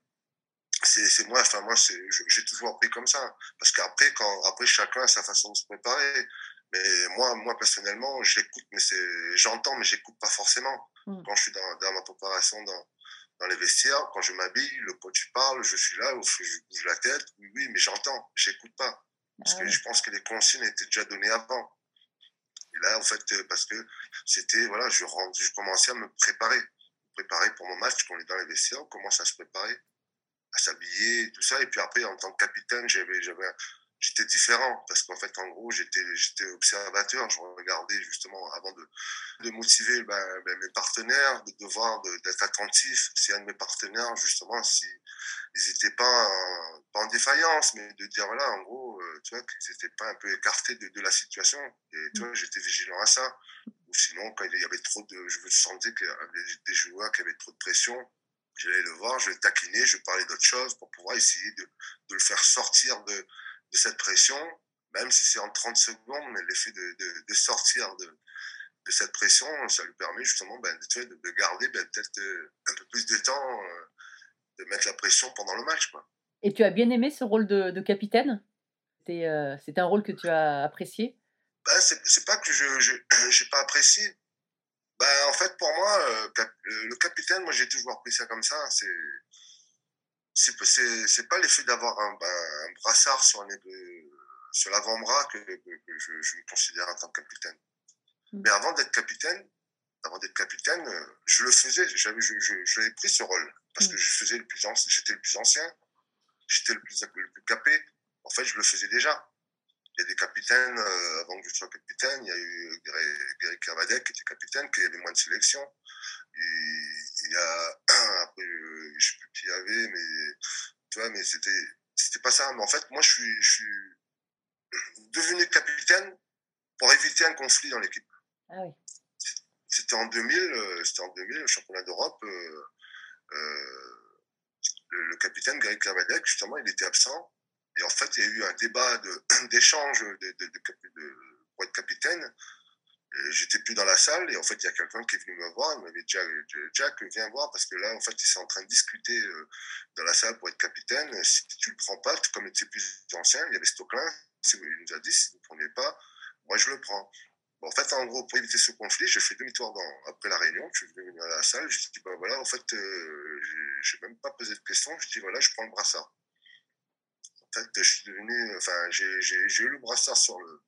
c'est moi, enfin moi, j'ai toujours appris comme ça. Parce qu'après, quand après chacun a sa façon de se préparer. Mais moi, moi personnellement, j'écoute, mais c'est j'entends, mais j'écoute pas forcément. Mm. Quand je suis dans, dans ma préparation dans dans les vestiaires, quand je m'habille, le coach parle, je suis là, je bouge la tête, oui, oui, mais j'entends, j'écoute pas. Parce Ah que je pense que les consignes étaient déjà données avant. Et là, en fait, euh, parce que c'était, voilà, je, rentre, je commençais à me préparer. Préparer pour mon match, quand on est dans les vestiaires, on commence à se préparer, à s'habiller, tout ça. Et puis après, en tant que capitaine, j'avais, j'étais différent. Parce qu'en fait, en gros, j'étais, j'étais observateur. Je regardais justement, avant de, de motiver ben, ben, mes partenaires, de devoir de- d'être attentif. Si un de mes partenaires, justement, si ils n'étaient pas, en- pas en défaillance, mais de dire, voilà, en gros, euh, tu vois, qu'ils n'étaient pas un peu écartés de, de la situation. Et tu vois, j'étais vigilant à ça. Ou sinon, quand il y avait trop de, je sentais qu'il y avait des, des joueurs qui avaient trop de pression, j'allais le voir, je le taquinais, je parlais d'autre chose pour pouvoir essayer de, de le faire sortir de, de cette pression, même si c'est en 30 secondes, mais l'effet de, de, de sortir de, de cette pression, ça lui permet justement ben, de, garder ben, peut-être euh, un peu plus de temps, euh, de mettre la pression pendant le match. Quoi. Et tu as bien aimé ce rôle de, de capitaine? Euh, c'était un rôle que tu as apprécié? Ben, c'est c'est pas que je n'ai pas apprécié. Ben, en fait, pour moi, le, capitaine, moi j'ai toujours appris ça comme ça. C'est c'est pas l'effet d'avoir un, un brassard sur, les- euh, sur l'avant-bras que, que, que je, je me considère en tant que capitaine. Mm. Mais avant d'être capitaine, avant d'être capitaine, euh, je le faisais. J'avais je, je, j'avais pris ce rôle parce Mm. que je faisais le plus ancien, j'étais le plus ancien, j'étais le plus le plus capé. En fait, je le faisais déjà. Il y a des capitaines, euh, avant que je sois capitaine, il y a eu Gary Cavadec qui était capitaine, qui avait moins de sélection. Et il y a, après, euh, je sais plus qui y avait, mais, tu vois, mais c'était, c'était pas ça. Mais en fait, moi, je suis, je suis devenu capitaine pour éviter un conflit dans l'équipe. Ah oui. C'était en 2000, euh, c'était en 2000, le championnat d'Europe, euh, euh, le, le capitaine Gary Cavadec, justement, il était absent. Et en fait, il y a eu un débat de, d'échange de, de, de, capi- de- pour être capitaine. J'étais plus dans la salle et en fait, il y a quelqu'un qui est venu me voir. Il m'avait dit Jack, Jack, viens voir parce que là, en fait, ils sont en train de discuter euh, dans la salle pour être capitaine. Si tu le prends pas, comme il était plus ancien, il y avait Stocklin. Il nous a dit si vous ne prenez pas, moi je le prends. En fait, en gros, pour éviter ce conflit, j'ai fait demi-tour après la réunion. Je suis venu à la salle. J'ai dit, bah voilà, en fait, euh, j'ai- même pas posé de questions. Je dis, voilà, je prends le brassard. En fait, je suis devenu, enfin, j'ai eu le brassard sur le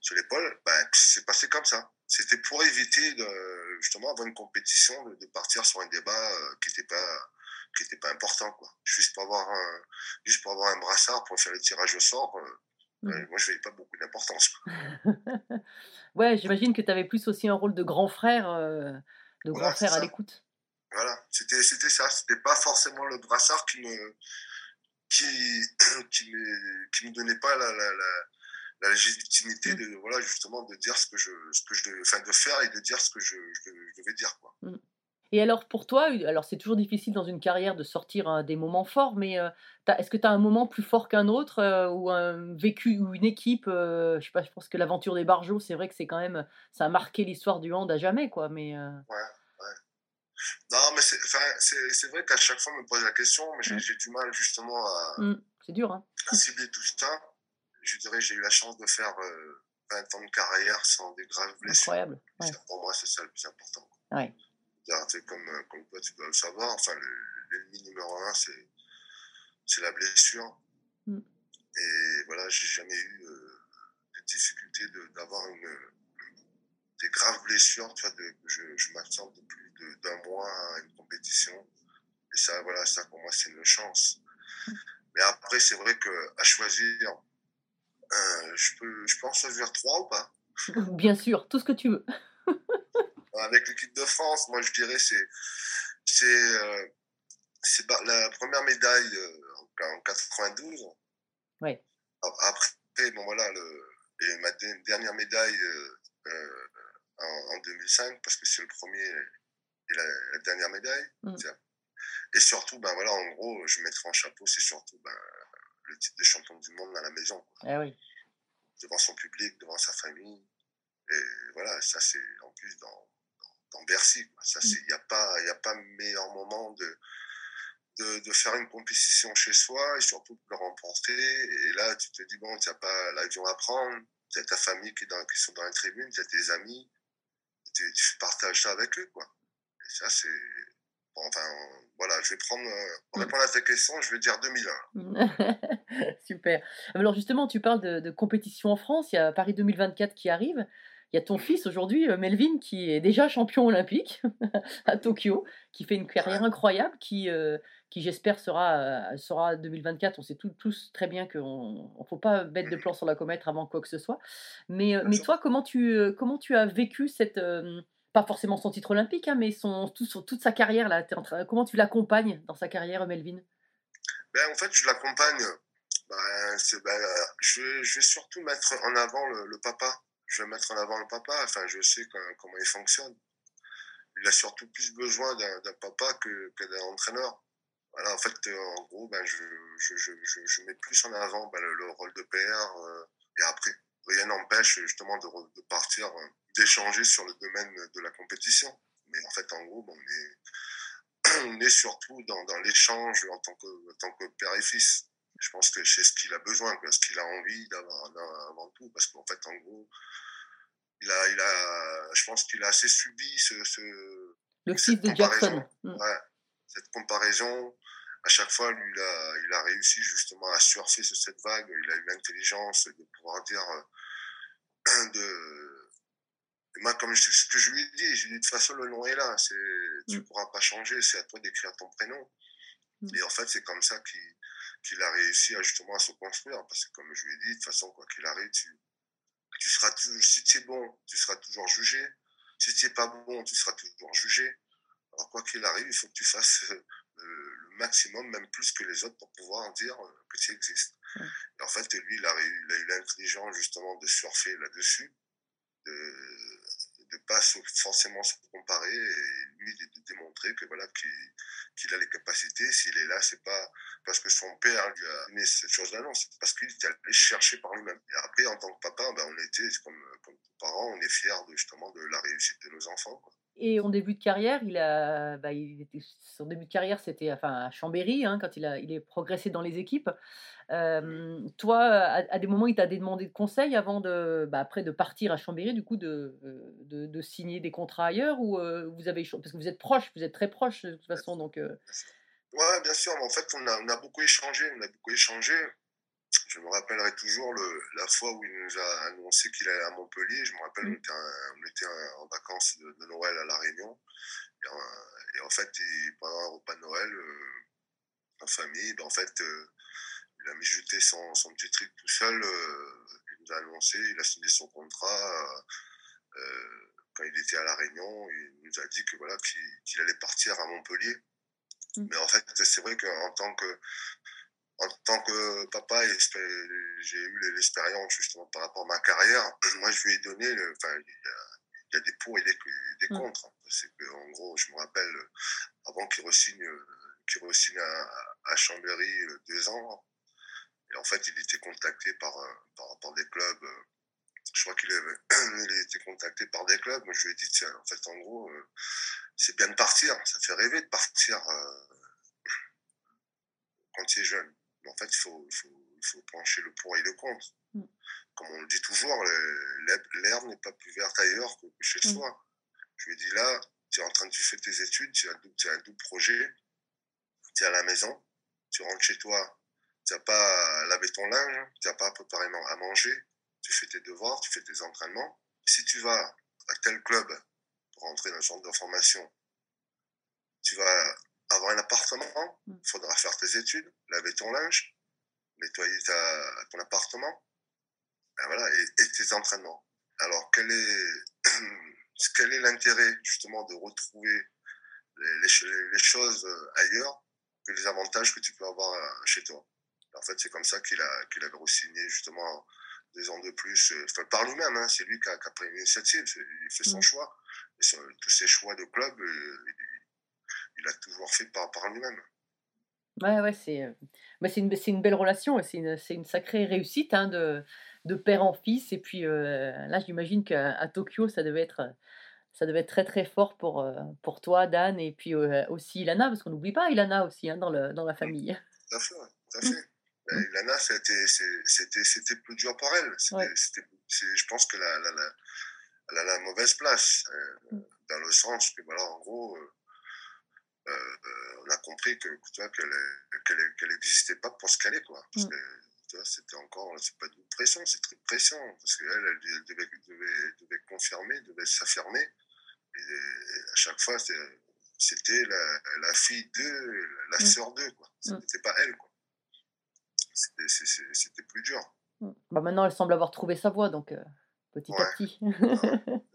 sur l'épaule. Ben, c'est passé comme ça. C'était pour éviter de, justement, avant une compétition, de, partir sur un débat euh, qui n'était pas qui pas important, quoi. Juste pour avoir un, juste pour avoir un brassard pour faire le tirage au sort. euh, Mhm. euh, moi, je n'avais pas beaucoup d'importance. ouais, j'imagine que tu avais plus aussi un rôle de grand frère, euh, de grand frère à l'écoute. Voilà, c'était c'était ça. C'était pas forcément le brassard qui me qui qui me qui me donnait pas la la, la, la légitimité de voilà justement de dire ce que je ce que je enfin de faire et de dire ce que je, je, je devais dire quoi. Et alors pour toi, alors c'est toujours difficile dans une carrière de sortir hein, des moments forts, mais euh, est-ce que tu as un moment plus fort qu'un autre euh, ou un vécu ou une équipe euh, Je sais pas, je pense que l'aventure des Barjots, c'est vrai que c'est quand même, ça a marqué l'histoire du hand à jamais, quoi. Mais euh, Non mais c'est enfin c'est c'est vrai qu'à chaque fois on me pose la question mais j'ai Mm. du mal justement à, c'est dur, hein. à cibler tout ça. Je dirais j'ai eu la chance de faire euh, 20 ans de carrière sans des graves blessures. Incroyable. Ouais. Pour moi c'est ça le plus important. Ouais. Comme, euh, comme toi, tu dois le savoir, enfin, le- l'ennemi numéro un, c'est, la blessure. Mm. Et voilà, j'ai jamais eu euh, de difficulté de- d'avoir une, des graves blessures, tu vois, de, je, je m'absente de plus d'un mois à une compétition. Et ça, voilà, ça pour moi, c'est une chance. Mais après, c'est vrai que à choisir, euh, je, peux, je peux en choisir trois ou pas? Bien sûr, tout ce que tu veux. avec l'équipe de France, moi je dirais c'est c'est euh, c'est la première médaille euh, en, en 92. Ouais. A- Après bon voilà le et ma de- dernière médaille en, en 2005 parce que c'est le premier et la, la dernière médaille. Mm. Et surtout ben voilà en gros je mettrai en chapeau c'est surtout ben, le titre de champion du monde à la maison quoi. Oui. devant son public devant sa famille et voilà ça c'est en plus dans dans Bercy. Ça, c'est, il n'y a pas, y a pas meilleur moment de, de, de, faire une compétition chez soi et surtout de le remporter. Et là, tu te dis, bon, tu n'as pas l'avion à prendre, tu as ta famille qui, est dans, qui sont dans la tribune, tu as tes amis, tu, tu, partages ça avec eux, quoi. Et ça, c'est. Bon, enfin, voilà, je vais prendre. Pour répondre à ta question, je vais dire 2001. Super. Alors, justement, tu parles de, de compétition en France, il y a Paris 2024 qui arrive. Il y a ton fils aujourd'hui, euh, Melvin, qui est déjà champion olympique à Tokyo, qui fait une carrière incroyable, qui, euh, qui j'espère sera, euh, sera 2024. On sait tout, tous très bien qu'on ne faut pas mettre de plan sur la comète avant quoi que ce soit. Mais, mais toi, comment tu, comment tu as vécu cette. Pas forcément son titre olympique, hein, mais son, tout, toute sa carrière. Là, comment tu l'accompagnes dans sa carrière, Melvin? Ben, En fait, je l'accompagne. Ben, ben, je, vais surtout mettre en avant le, papa je vais mettre en avant le papa. Enfin, je sais comment il fonctionne. Il a surtout plus besoin d'un papa que, d'un entraîneur. En fait, euh, en gros, ben, je, mets plus en avant le, rôle de père. Euh, et après, rien n'empêche justement de, de partir, euh, d'échanger sur le domaine de la compétition. Mais en fait, en gros, on, est, on est surtout dans, dans l'échange en tant, que, en tant que père et fils je pense que c'est ce qu'il a besoin, ce qu'il a envie d'avoir avant tout, parce qu'en fait, en gros, il a, il a, je pense qu'il a assez subi ce, ce le fils de Jackson. Mm. Ouais, cette comparaison. À chaque fois, lui, il a, il a réussi justement à surfer sur cette vague. Il a eu l'intelligence de pouvoir dire euh, de. Et moi, comme je, ce que je lui ai dit, je lui ai dit de toute façon, le nom est là. C'est, tu ne mm. pourras pas changer. C'est à toi d'écrire ton prénom. Mm. Et en fait, c'est comme ça qu'il qu'il a réussi à justement à se construire. Parce que comme je lui ai dit, de toute façon, quoi qu'il arrive, tu, tu seras toujours, si tu es bon, tu seras toujours jugé. Si tu n'es pas bon, tu seras toujours jugé. Alors quoi qu'il arrive, il faut que tu fasses euh, le maximum, même plus que les autres, pour pouvoir dire euh, que tu existes. Et en fait, lui, il a, il a eu l'intelligence justement de surfer là-dessus, de de pas forcément se comparer et lui de, démontrer que voilà qu'il a les capacités s'il est là c'est pas parce que son père lui a donné cette chose là non c'est parce qu'il est allé chercher par lui-même et après en tant que papa ben, on était comme comme parents on est fiers de, justement de la réussite de nos enfants quoi. Et en début de carrière, il a, bah, il était, son début de carrière, c'était enfin, à Chambéry, hein, quand il, a, il est progressé dans les équipes. Euh, toi, à, des moments, il t'a demandé de conseils avant de, bah, après de partir à Chambéry, du coup, de, de, de signer des contrats ailleurs ou vous avez, parce que vous êtes proches, vous êtes très proches de toute façon, donc. Euh... Ouais, bien sûr. Mais en fait, on a, on a beaucoup échangé, on a beaucoup échangé je me rappellerai toujours le, la fois où il nous a annoncé qu'il allait à Montpellier. Je me rappelle, on mm. était, on était en vacances de, Noël à La Réunion. Et en, et en fait, il, pendant un repas de Noël, euh, en famille, ben en fait, euh, il a mis jeter son, son, petit truc tout seul. Euh, il nous a annoncé, il a signé son contrat euh, quand il était à La Réunion. Il nous a dit que voilà qu'il allait partir à Montpellier. Mm. Mais en fait, c'est vrai qu'en tant que en tant que papa, j'ai eu l'expérience justement par rapport à ma carrière. Moi, je lui ai donné, enfin, il y, a des pour et des, des mm. contre. C'est que, en gros, je me rappelle, avant qu'il re-signe, qu à, à, Chambéry euh, deux ans, et en fait, il était contacté par, euh, par, par des clubs. Euh, je crois qu'il il été contacté par des clubs. Moi, je lui ai dit, tiens, en fait, en gros, c'est bien de partir. Ça fait rêver de partir quand tu es jeune en fait, il faut, faut, pencher le pour et le contre. Mm. Comme on le dit toujours, l'herbe n'est pas plus verte ailleurs que chez mm. soi. Je lui dis là, tu es en train de faire tes études, tu as, un double projet, tu es à la maison, tu rentres chez toi, tu n'as pas lavé ton linge, tu n'as pas préparé à manger, tu fais tes devoirs, tu fais tes entraînements. Si tu vas à tel club pour rentrer dans le centre de formation, tu vas avoir un appartement, il mm. faudra faire tes études, laver ton linge, nettoyer ta, ton appartement, ben voilà, et, tes entraînements. Alors, quel est, quel est l'intérêt justement de retrouver les, les, choses ailleurs que les avantages que tu peux avoir euh, chez toi? En fait, c'est comme ça qu'il a, qu'il a signé justement des ans de plus, euh, enfin, par lui-même, hein, c'est lui qui a, qui a, pris l'initiative, il fait son mm. choix. Et tous ses choix de club, euh, il a toujours fait par, par lui-même. Ouais, ouais, c'est euh, une, une, belle relation, c'est une, une, sacrée réussite hein, de, de, père en fils. Et puis euh, là, j'imagine qu'à Tokyo, ça devait être Ça devait être très très fort pour, euh, pour toi, Dan, et puis euh, aussi Ilana, parce qu'on n'oublie pas Ilana aussi hein, dans, le, dans la famille. Tout à fait, tout à fait. Ben, Ilana, c'était, plus dur pour elle. Ouais. je pense qu'elle a, elle a la, elle a la mauvaise place, Mm. dans le sens que, voilà, en gros, on a compris que, qu'elle, qu'elle, qu'elle existait pas pour ce qu'elle est, quoi. Parce Mm. que, c'était encore, c'est pas de pression, c'est très pression. Parce qu'elle, elle, elle devait, devait, devait confirmer, devait s'affirmer. Et à chaque fois, c'était la, la fille d'eux, la Mm. sœur d'eux, quoi. Mm. C'était pas elle, quoi. C'était- plus dur. Mm. Bah, maintenant, elle semble avoir trouvé sa voie, donc euh, petit à petit.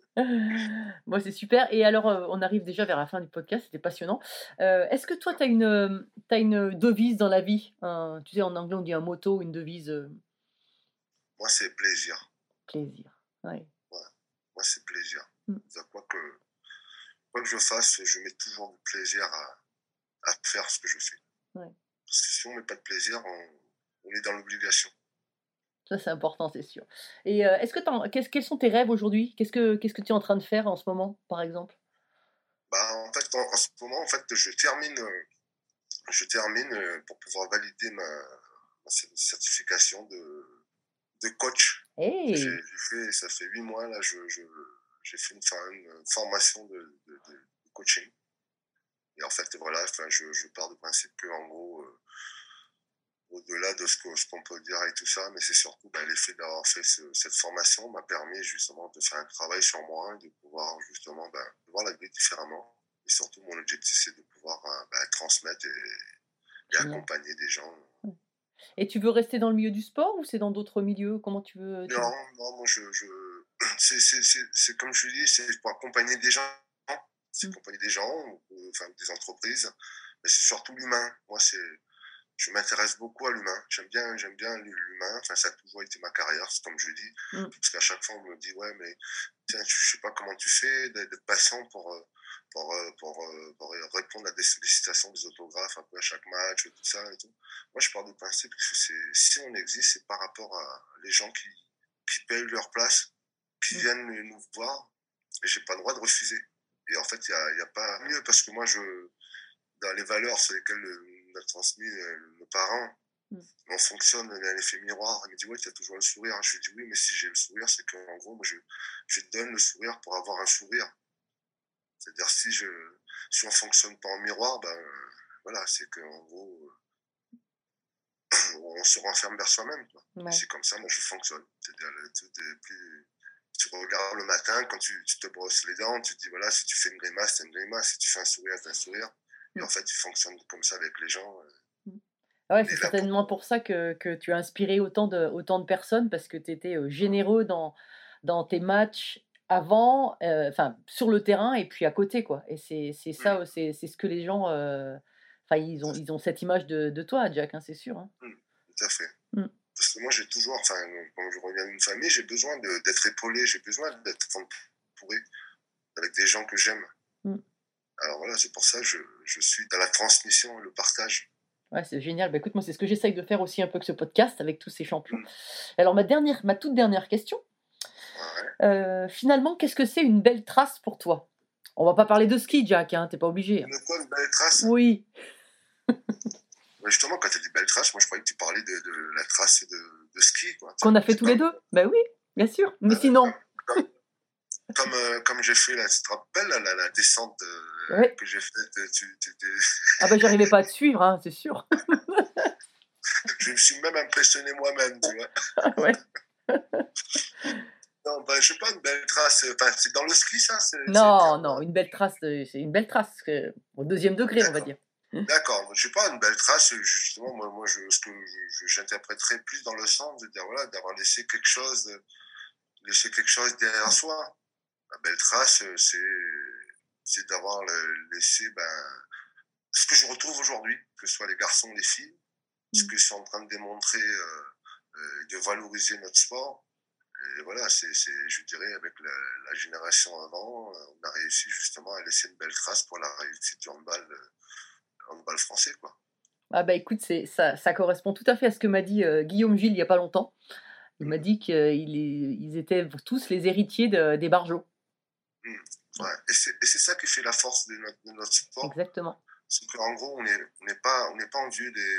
Moi, c'est super. Et alors, euh, on arrive déjà vers la fin du podcast, c'était passionnant. Euh, Est-ce que toi, tu as une, euh, t'as une devise dans la vie un- Tu sais, en anglais, on dit un motto, une devise euh, Moi, c'est plaisir. plaisir. Ouais. Moi, c'est plaisir. Mm. C'est-à-dire, Quoi que, quoi que je fasse, je mets toujours du plaisir à, à faire ce que je fais. Ouais. Parce que si on met pas de plaisir, on, on est dans l'obligation. Ça, c'est important, c'est sûr. Et euh, est-ce que quels sont tes rêves aujourd'hui? Qu'est-ce que qu'est-ce que tu es en train de faire en ce moment, par exemple? Bah, en fait, en, en ce moment, en fait, je termine, euh, je termine euh, pour pouvoir valider ma, ma cer- certification de, de coach. Hey J'ai j'ai fait, ça fait huit mois là, je, j'ai fait une, formation de, de, de coaching. Et en fait, voilà, enfin, je, je pars du principe que, en gros, euh, au-delà de ce qu'on peut dire et tout ça, mais c'est surtout bah, l'effet d'avoir fait ce- cette formation m'a permis justement de faire un travail sur moi et de pouvoir justement bah, de voir la vie différemment. Et surtout, mon objectif, c'est de pouvoir euh, bah, transmettre et, accompagner des gens. Et tu veux rester dans le milieu du sport ou c'est dans d'autres milieux? Comment tu veux tu- Non, non, moi, je, je, c'est, comme je dis, c'est pour accompagner des gens, c'est Mm. accompagner des gens, ou, enfin, des entreprises, mais c'est surtout l'humain. Moi, c'est, je m'intéresse beaucoup à l'humain. J'aime bien, j'aime bien l'humain. Enfin, ça a toujours été ma carrière, c'est comme je dis. Mm. Parce qu'à chaque fois, on me dit, ouais, mais, tiens, je sais pas comment tu fais d'être patient pour, euh, pour, euh, pour, euh, pour répondre à des sollicitations des autographes un peu à chaque match, tout ça et tout. Moi, je pars du principe que c'est, si on existe, c'est par rapport à les gens qui, qui payent leur place, qui Mm. viennent nous voir, et j'ai pas le droit de refuser. Et en fait, il y a, y a pas mieux parce que moi, je, dans les valeurs sur lesquelles euh, on a transmis euh, nos parents, Mm. on fonctionne on a un effet miroir. Il me dit, ouais, tu as toujours le sourire. Je lui dis, oui, mais si j'ai le sourire, c'est qu'en gros, moi, je, je donne le sourire pour avoir un sourire. C'est-à-dire, si, je, si on fonctionne pas en miroir, ben, voilà, c'est qu'en gros, euh, on se renferme vers soi-même. Ouais. C'est comme ça, moi, je fonctionne. C'est-à-dire, le- plus- tu regardes le matin, quand tu, tu te brosses les dents, tu te dis, voilà, si tu fais une grimace, t'as une grimace. Si tu fais un sourire, t'as un sourire. Et en fait, tu fonctionnes comme ça avec les gens. euh. Ah ouais, c'est certainement pour ça que, que tu as inspiré autant de, autant de personnes parce que tu étais euh, généreux dans, dans tes matchs avant, euh, enfin sur le terrain et puis à côté quoi. Et c'est ça, euh, c'est ce que les gens, euh, enfin ils ont ils ont cette image de, de toi, Jack, hein, c'est sûr. hein. Tout à fait. Mm. Parce que moi, j'ai toujours, enfin, quand je reviens d'une famille, j'ai besoin d'être épaulé, j'ai besoin d'être entouré avec des gens que j'aime. Alors voilà, c'est pour ça que je, je suis dans la transmission et le partage. Ouais, c'est génial. Bah, écoute, moi, c'est ce que j'essaye de faire aussi un peu que ce podcast avec tous ces champions. Mm. Alors, ma, dernière, ma toute dernière question, Ouais. euh, finalement, qu'est-ce que c'est une belle trace pour toi? On va pas parler de ski, Jack, hein, t'es pas obligé. hein. Une quoi, une belle trace? Oui, Justement, quand tu as dit belle trace, moi, je croyais que tu parlais de, de la trace de, de ski. qu'on a fait tous les deux? Ben oui, bien sûr. Mais Euh, sinon, comme, euh, comme j'ai fait, là, tu te rappelles, la, la, la descente euh, Ouais. que j'ai faite, euh, tu, tu t'es- ah ben j'arrivais pas à te suivre, hein, c'est sûr. je me suis même impressionné moi-même, tu vois. Ah ouais. Non, ben, je sais pas, une belle trace. Enfin, c'est dans le ski, ça Non, non, une belle trace, c'est une belle trace au deuxième degré, on va dire. D'accord, je sais pas, une belle trace, justement, moi, moi je, ce que j'interpréterais plus dans le sens de dire, voilà, d'avoir laissé quelque chose, laissé quelque chose derrière soi. La belle trace, euh, c'est, d'avoir laissé, ben, ce que je retrouve aujourd'hui, que ce soit les garçons ou les filles, ce Mm. que je suis en train de démontrer, euh, euh, de valoriser notre sport. Et voilà, c'est, je dirais, avec la, la génération avant, on a réussi justement à laisser une belle trace pour la réussite du handball, handball français, quoi. Ah bah écoute, ça, ça correspond tout à fait à ce que m'a dit euh, Guillaume Gilles il y a pas longtemps. Il m'a dit qu'ils ils étaient tous les héritiers de- des Barjots. Ouais. Et c'est ça qui fait la force de notre, de notre sport. Exactement. C'est qu'en gros, on n'est on pas, on pas envieux des,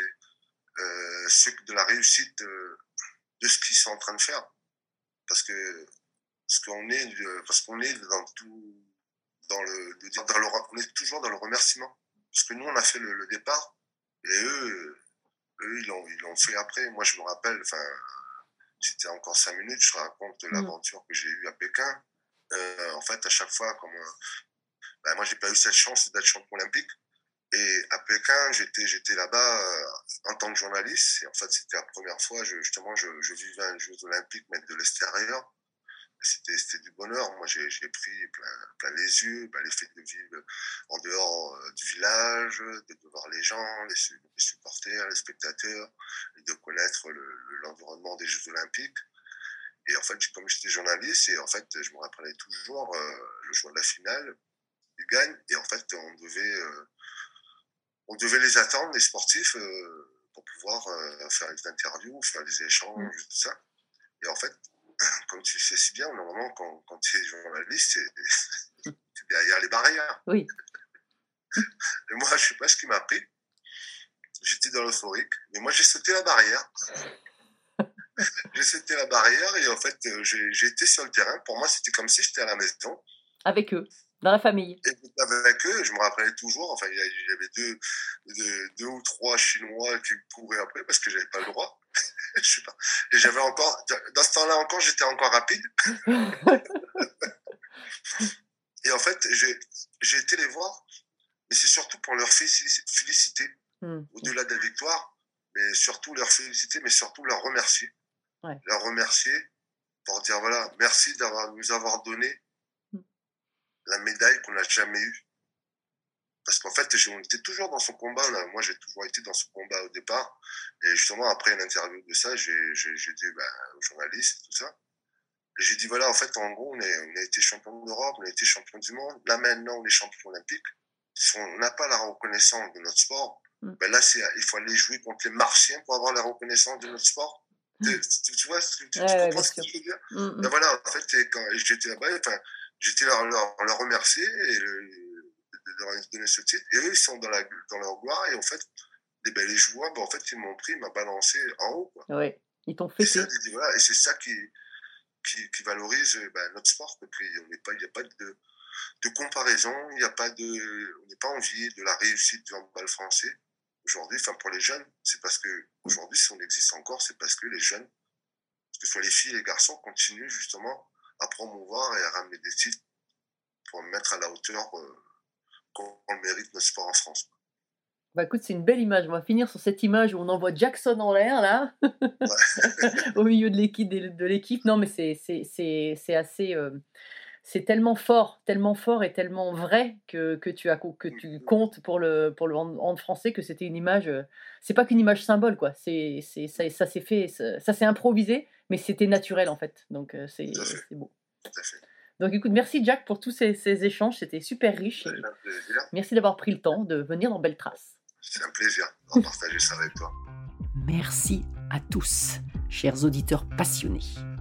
euh, de la réussite euh, de ce qu'ils sont en train de faire. Parce que, parce qu'on est, euh, parce qu'on est dans tout, dans le, dans le, on est toujours dans le remerciement. Parce que nous, on a fait le, le départ, et eux, eux, ils l'ont, ils l'ont fait après. Moi, je me rappelle, enfin, c'était encore cinq minutes, je raconte l'aventure que j'ai eue à Pékin. Euh, en fait, à chaque fois, comme, ben, moi, j'ai pas eu cette chance d'être champion olympique. Et à Pékin, j'étais, j'étais là-bas euh, en tant que journaliste. Et en fait, c'était la première fois, je, justement, je, vivais un Jeux olympiques, mais de l'extérieur. C'était, c'était du bonheur. Moi, j'ai, pris plein, les yeux, ben, les faits de vivre en dehors du village, de, voir les gens, les, su- les supporters, les spectateurs, et de connaître le, le- l'environnement des Jeux olympiques. Et en fait, comme j'étais journaliste, et en fait, je me rappelais toujours euh, le jour de la finale, ils gagnent, et en fait, on devait, euh, on devait les attendre, les sportifs, euh, pour pouvoir faire des interviews, faire des échanges, tout ça. Et en fait, comme tu le sais si bien, normalement, quand, quand tu es journaliste, c'est c'est derrière les barrières. Oui. Et moi, je sais pas ce qui m'a pris. J'étais dans l'euphorique, mais moi, j'ai sauté la barrière. J'ai sauté la barrière et en fait, euh, j'ai été sur le terrain. Pour moi, c'était comme si j'étais à la maison. Avec eux, dans la famille. Et avec eux, je me rappelais toujours, enfin, il y avait deux, deux, deux ou trois Chinois qui me couraient après parce que j'avais pas le droit. je sais pas. Et j'avais encore, dans ce temps-là encore, j'étais encore rapide. Et en fait, j'ai été les voir, mais c'est surtout pour leur félici- féliciter, Hmm. au-delà de la victoire, mais surtout leur féliciter, mais surtout leur remercier. Ouais. Leur remercier pour dire voilà, merci d'avoir nous avoir donné Hmm. la médaille qu'on n'a jamais eue. Parce qu'en fait, on était toujours dans son combat. Là. Moi, j'ai toujours été dans ce combat au départ. Et justement, après l'interview de ça, j'ai dit ben, aux journalistes et tout ça. J'ai dit voilà, en fait, en gros, on, est, on a été champion d'Europe, on a été champion du monde. Là, maintenant, on est champion olympique. Si on n'a pas la reconnaissance de notre sport, Mm. ben là, il faut aller jouer contre les Martiens pour avoir la reconnaissance de notre sport. Tu, vois, ce que- tu, tu Ouais, ouais, comprends ce que sûr. je veux dire Hmm, ben voilà, en fait, et quand j'étais là-bas, enfin, j'étais leur, leur, leur remercier et le- de leur donner ce titre. Et eux, ils sont dans, la, dans leur gloire. Et en fait, les, ben, les joueurs, ben, en fait, ils m'ont pris, ils m'ont balancé en haut. Quoi. Ouais. Ils t'ont Et, j'ai dit, voilà, et c'est ça qui, qui, qui valorise ben, notre sport. Et puis, il n'y a pas de, de comparaison, il n'y a pas de, on n'est pas envié de la réussite du handball français. Aujourd'hui, enfin, pour les jeunes, c'est parce que, aujourd'hui, si on existe encore, c'est parce que les jeunes, que ce soit les filles et les garçons, continuent justement à promouvoir et à ramener des titres pour mettre à la hauteur euh, qu'on mérite notre sport en France. Bah écoute, c'est une belle image. On va finir sur cette image où on envoie Jackson en l'air, là, au milieu de l'équipe. Non, mais c'est assez. euh, c'est tellement fort, tellement fort et tellement vrai que, que, tu, as, que tu comptes pour le, pour le hand, français que c'était une image. euh, c'est pas qu'une image symbole, quoi. C'est, c'est, ça, ça s'est fait, ça, ça s'est improvisé, mais c'était naturel, en fait. Donc euh, c'est, c'est beau. Donc écoute, merci Jack pour tous ces, ces échanges. C'était super riche. et C'est un plaisir. merci d'avoir pris le temps de venir dans Belle Trace. C'est un plaisir de partager ça avec toi. Merci à tous, chers auditeurs passionnés.